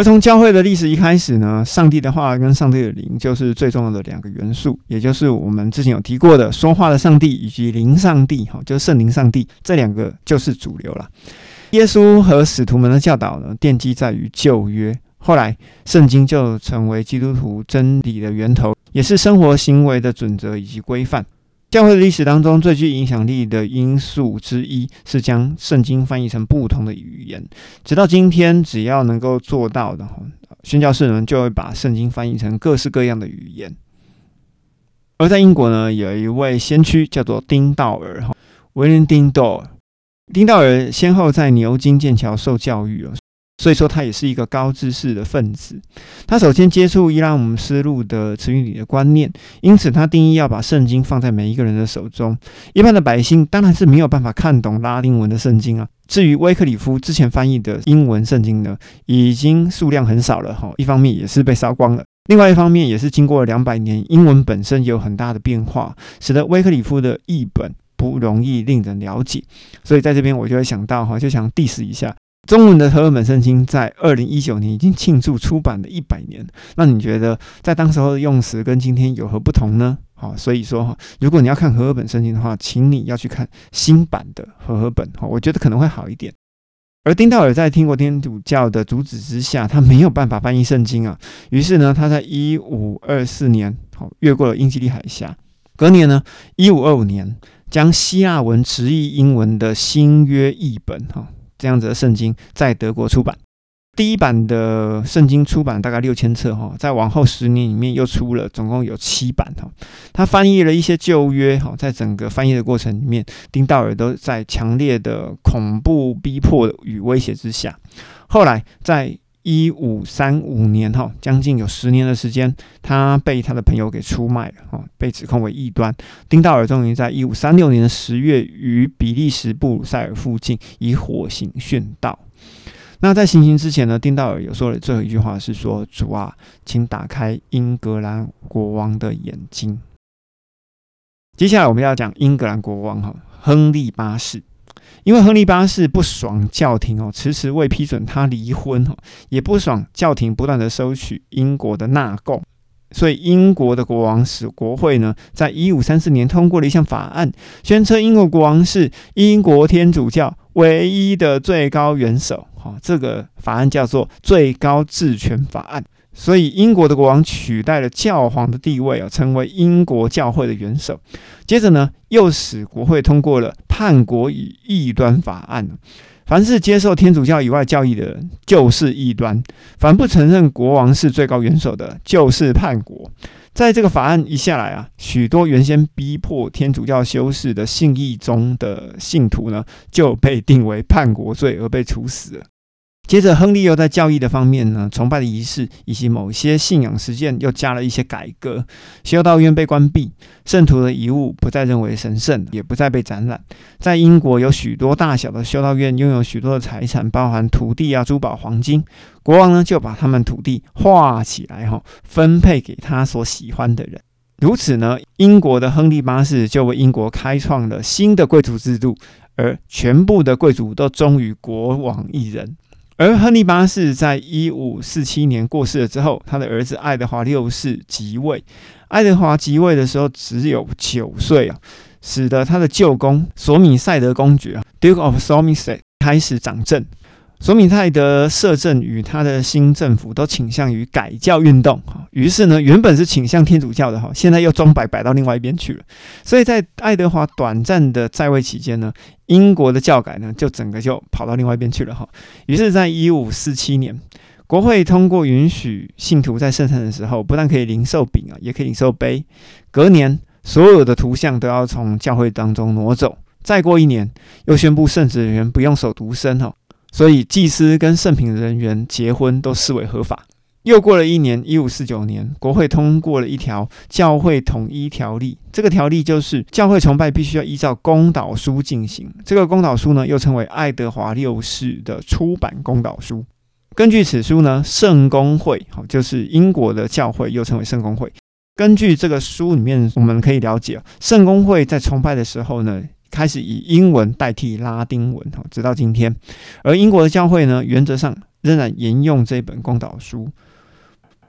而从教会的历史一开始呢，上帝的话跟上帝的灵就是最重要的两个元素，也就是我们之前有提过的说话的上帝以及灵上帝，哈，就是圣灵上帝这两个就是主流了。耶稣和使徒们的教导呢，奠基在于旧约，后来圣经就成为基督徒真理的源头，也是生活行为的准则以及规范。教会的历史当中最具影响力的因素之一是将圣经翻译成不同的语言。直到今天，只要能够做到的，宣教士们就会把圣经翻译成各式各样的语言。而在英国呢，有一位先驱叫做丁道尔，哈，威廉丁道尔。丁道尔先后在牛津、剑桥受教育哦。所以说，他也是一个高知识的分子。他首先接触伊拉姆斯路的词语里的观念，因此他定义要把圣经放在每一个人的手中。一般的百姓当然是没有办法看懂拉丁文的圣经啊。至于威克里夫之前翻译的英文圣经呢，已经数量很少了哈。一方面也是被烧光了，另外一方面也是经过了两百年，英文本身有很大的变化，使得威克里夫的译本不容易令人了解。所以在这边我就会想到哈，就想 diss 一下。中文的和合本圣经在二零一九年已经庆祝出版了一百年，那你觉得在当时候的用词跟今天有何不同呢？好，所以说哈，如果你要看和合本圣经的话，请你要去看新版的和合本，哈，我觉得可能会好一点。而丁道尔在听过天主教的阻止之下，他没有办法翻译圣经啊，于是呢，他在一五二四年，好越过了英吉利海峡，隔年呢，一五二五年，将希腊文直译英文的新约译本，哈。这样子的圣经在德国出版，第一版的圣经出版大概六千册哈，在往后十年里面又出了总共有七版哈。他翻译了一些旧约哈，在整个翻译的过程里面，丁道尔都在强烈的恐怖逼迫与威胁之下，后来在。一五三五年，哈，将近有十年的时间，他被他的朋友给出卖了，哈，被指控为异端。丁道尔终于在一五三六年的十月，于比利时布鲁塞尔附近以火刑殉道。那在行刑之前呢，丁道尔有说了最后一句话是说：“主啊，请打开英格兰国王的眼睛。”接下来我们要讲英格兰国王，哈，亨利八世。因为亨利八世不爽教廷哦，迟迟未批准他离婚哦，也不爽教廷不断的收取英国的纳贡，所以英国的国王使国会呢，在一五三四年通过了一项法案，宣称英国国王是英国天主教唯一的最高元首。哈，这个法案叫做最高治权法案。所以，英国的国王取代了教皇的地位啊，成为英国教会的元首。接着呢，又使国会通过了叛国与异端法案。凡是接受天主教以外教义的人，就是异端；凡不承认国王是最高元首的，就是叛国。在这个法案一下来啊，许多原先逼迫天主教修士的信义中的信徒呢，就被定为叛国罪而被处死了。接着，亨利又在教义的方面呢，崇拜的仪式以及某些信仰实践又加了一些改革。修道院被关闭，圣徒的遗物不再认为神圣，也不再被展览。在英国，有许多大小的修道院拥有许多的财产，包含土地啊、珠宝、黄金。国王呢，就把他们土地划起来，哈，分配给他所喜欢的人。如此呢，英国的亨利八世就为英国开创了新的贵族制度，而全部的贵族都忠于国王一人。而亨利八世在一五四七年过世了之后，他的儿子爱德华六世即位。爱德华即位的时候只有九岁啊，使得他的舅公索米塞德公爵啊 （Duke of Somerset） 开始掌政。索米泰德摄政与他的新政府都倾向于改教运动，哈，于是呢，原本是倾向天主教的哈，现在又装摆摆到另外一边去了。所以在爱德华短暂的在位期间呢，英国的教改呢就整个就跑到另外一边去了哈。于是，在一五四七年，国会通过允许信徒在圣餐的时候，不但可以领受饼啊，也可以领受杯。隔年，所有的图像都要从教会当中挪走。再过一年，又宣布圣职人员不用手独身哈。所以，祭司跟圣品人员结婚都视为合法。又过了一年，一五四九年，国会通过了一条教会统一条例。这个条例就是教会崇拜必须要依照公导书进行。这个公导书呢，又称为爱德华六世的出版公导书。根据此书呢，圣公会，好，就是英国的教会，又称为圣公会。根据这个书里面，我们可以了解，圣公会在崇拜的时候呢。开始以英文代替拉丁文，哈，直到今天。而英国的教会呢，原则上仍然沿用这本公祷书。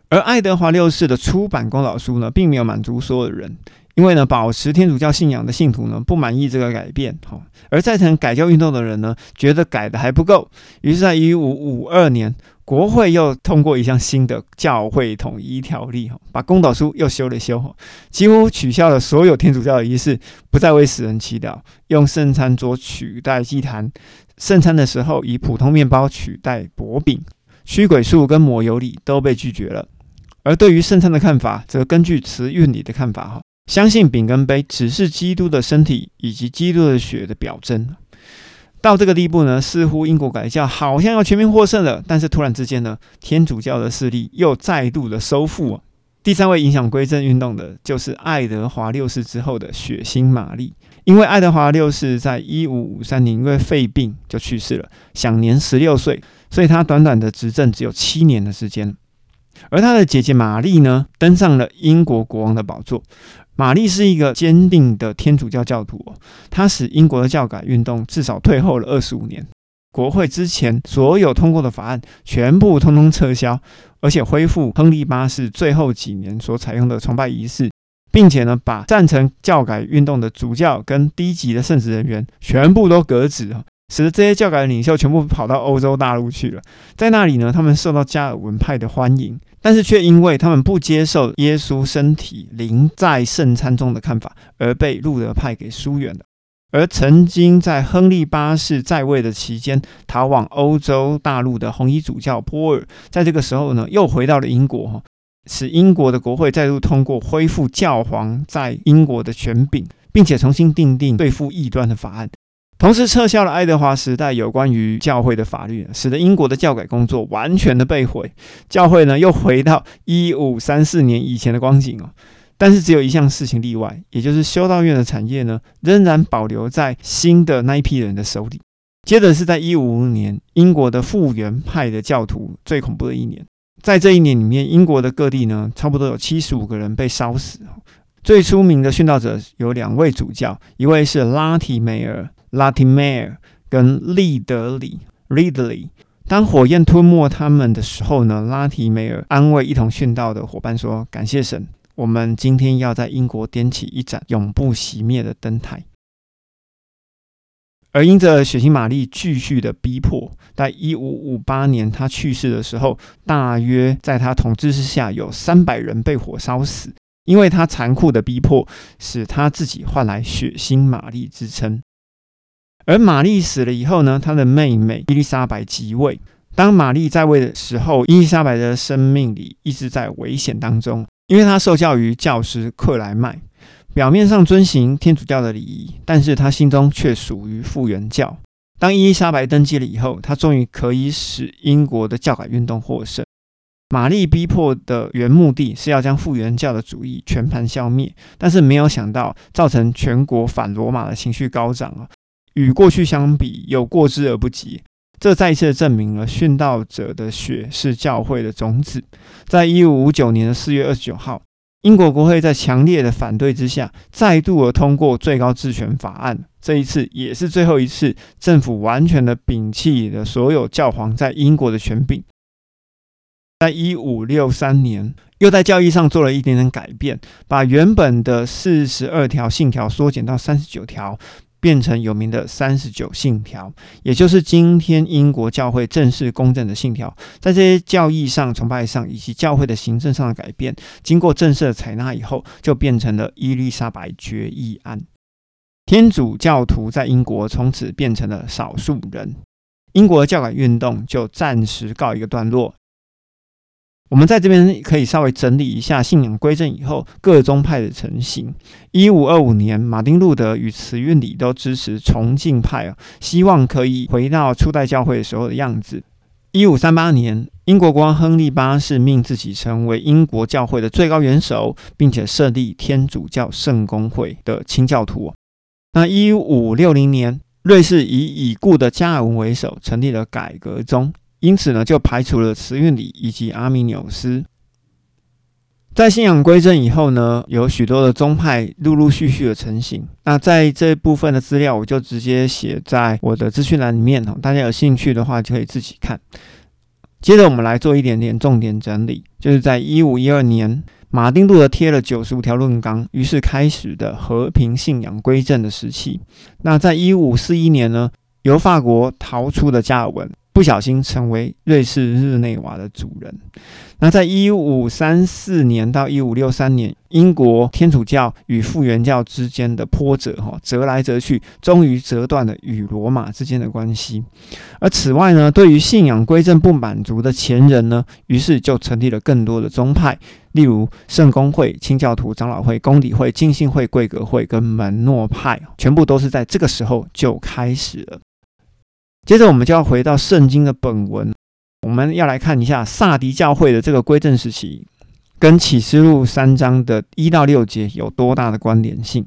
而爱德华六世的出版公祷书呢，并没有满足所有的人。因为呢，保持天主教信仰的信徒呢不满意这个改变，哈，而赞成改教运动的人呢觉得改的还不够，于是，在一五五二年，国会又通过一项新的教会统一条例，哈，把公祷书又修了修，几乎取消了所有天主教的仪式，不再为死人祈祷，用圣餐桌取代祭坛，圣餐的时候以普通面包取代薄饼，驱鬼术跟抹油礼都被拒绝了，而对于圣餐的看法，则根据慈运礼的看法，哈。相信饼跟杯只是基督的身体以及基督的血的表征。到这个地步呢，似乎英国改教好像要全面获胜了。但是突然之间呢，天主教的势力又再度的收复。第三位影响归正运动的，就是爱德华六世之后的血腥玛丽。因为爱德华六世在一五五三年因为肺病就去世了，享年十六岁，所以他短短的执政只有七年的时间。而他的姐姐玛丽呢，登上了英国国王的宝座。玛丽是一个坚定的天主教教徒，她使英国的教改运动至少退后了二十五年。国会之前所有通过的法案全部通通撤销，而且恢复亨利八世最后几年所采用的崇拜仪式，并且呢，把赞成教改运动的主教跟低级的圣职人员全部都革职使得这些教改的领袖全部跑到欧洲大陆去了。在那里呢，他们受到加尔文派的欢迎。但是却因为他们不接受耶稣身体灵在圣餐中的看法，而被路德派给疏远了。而曾经在亨利八世在位的期间逃往欧洲大陆的红衣主教波尔，在这个时候呢，又回到了英国，哈，使英国的国会再度通过恢复教皇在英国的权柄，并且重新订定对付异端的法案。同时撤销了爱德华时代有关于教会的法律，使得英国的教改工作完全的被毁。教会呢又回到一五三四年以前的光景哦。但是只有一项事情例外，也就是修道院的产业呢仍然保留在新的那一批人的手里。接着是在一五五年，英国的复原派的教徒最恐怖的一年，在这一年里面，英国的各地呢差不多有七十五个人被烧死。最出名的殉道者有两位主教，一位是拉提梅尔。拉提梅尔跟利德里 （Ridley），当火焰吞没他们的时候呢，拉提梅尔安慰一同殉道的伙伴说：“感谢神，我们今天要在英国点起一盏永不熄灭的灯台。”而因着血腥玛丽继续的逼迫，在一五五八年他去世的时候，大约在他统治之下有三百人被火烧死，因为他残酷的逼迫，使他自己换来血腥玛丽之称。而玛丽死了以后呢，她的妹妹伊丽莎白即位。当玛丽在位的时候，伊丽莎白的生命里一直在危险当中，因为她受教于教师克莱麦，表面上遵行天主教的礼仪，但是她心中却属于复原教。当伊丽莎白登基了以后，她终于可以使英国的教改运动获胜。玛丽逼迫的原目的是要将复原教的主义全盘消灭，但是没有想到造成全国反罗马的情绪高涨啊。与过去相比，有过之而不及。这再一次证明了殉道者的血是教会的种子。在一五五九年的四月二十九号，英国国会在强烈的反对之下，再度的通过最高治权法案。这一次也是最后一次，政府完全的摒弃了所有教皇在英国的权柄。在一五六三年，又在教义上做了一点点改变，把原本的四十二条信条缩减到三十九条。变成有名的三十九信条，也就是今天英国教会正式公正的信条。在这些教义上、崇拜上以及教会的行政上的改变，经过正式的采纳以后，就变成了伊丽莎白决议案。天主教徒在英国从此变成了少数人，英国教改运动就暂时告一个段落。我们在这边可以稍微整理一下信仰归正以后各宗派的成型。一五二五年，马丁路德与慈运里都支持崇敬派啊，希望可以回到初代教会的时候的样子。一五三八年，英国国王亨利八世命自己成为英国教会的最高元首，并且设立天主教圣公会的清教徒。那一五六零年，瑞士以已故的加尔文为首，成立了改革宗。因此呢，就排除了慈运里以及阿米纽斯。在信仰归正以后呢，有许多的宗派陆陆续续的成型。那在这部分的资料，我就直接写在我的资讯栏里面哦。大家有兴趣的话，就可以自己看。接着我们来做一点点重点整理，就是在一五一二年，马丁路德贴了九十五条论纲，于是开始的和平信仰归正的时期。那在一五四一年呢，由法国逃出的加尔文。不小心成为瑞士日内瓦的主人。那在一五三四年到一五六三年，英国天主教与复原教之间的波折，哈，折来折去，终于折断了与罗马之间的关系。而此外呢，对于信仰归正不满足的前人呢，于是就成立了更多的宗派，例如圣公会、清教徒长老会、公理会、浸信会、贵格会跟门诺派，全部都是在这个时候就开始了。接着，我们就要回到圣经的本文，我们要来看一下萨迪教会的这个归正时期，跟启示录三章的一到六节有多大的关联性。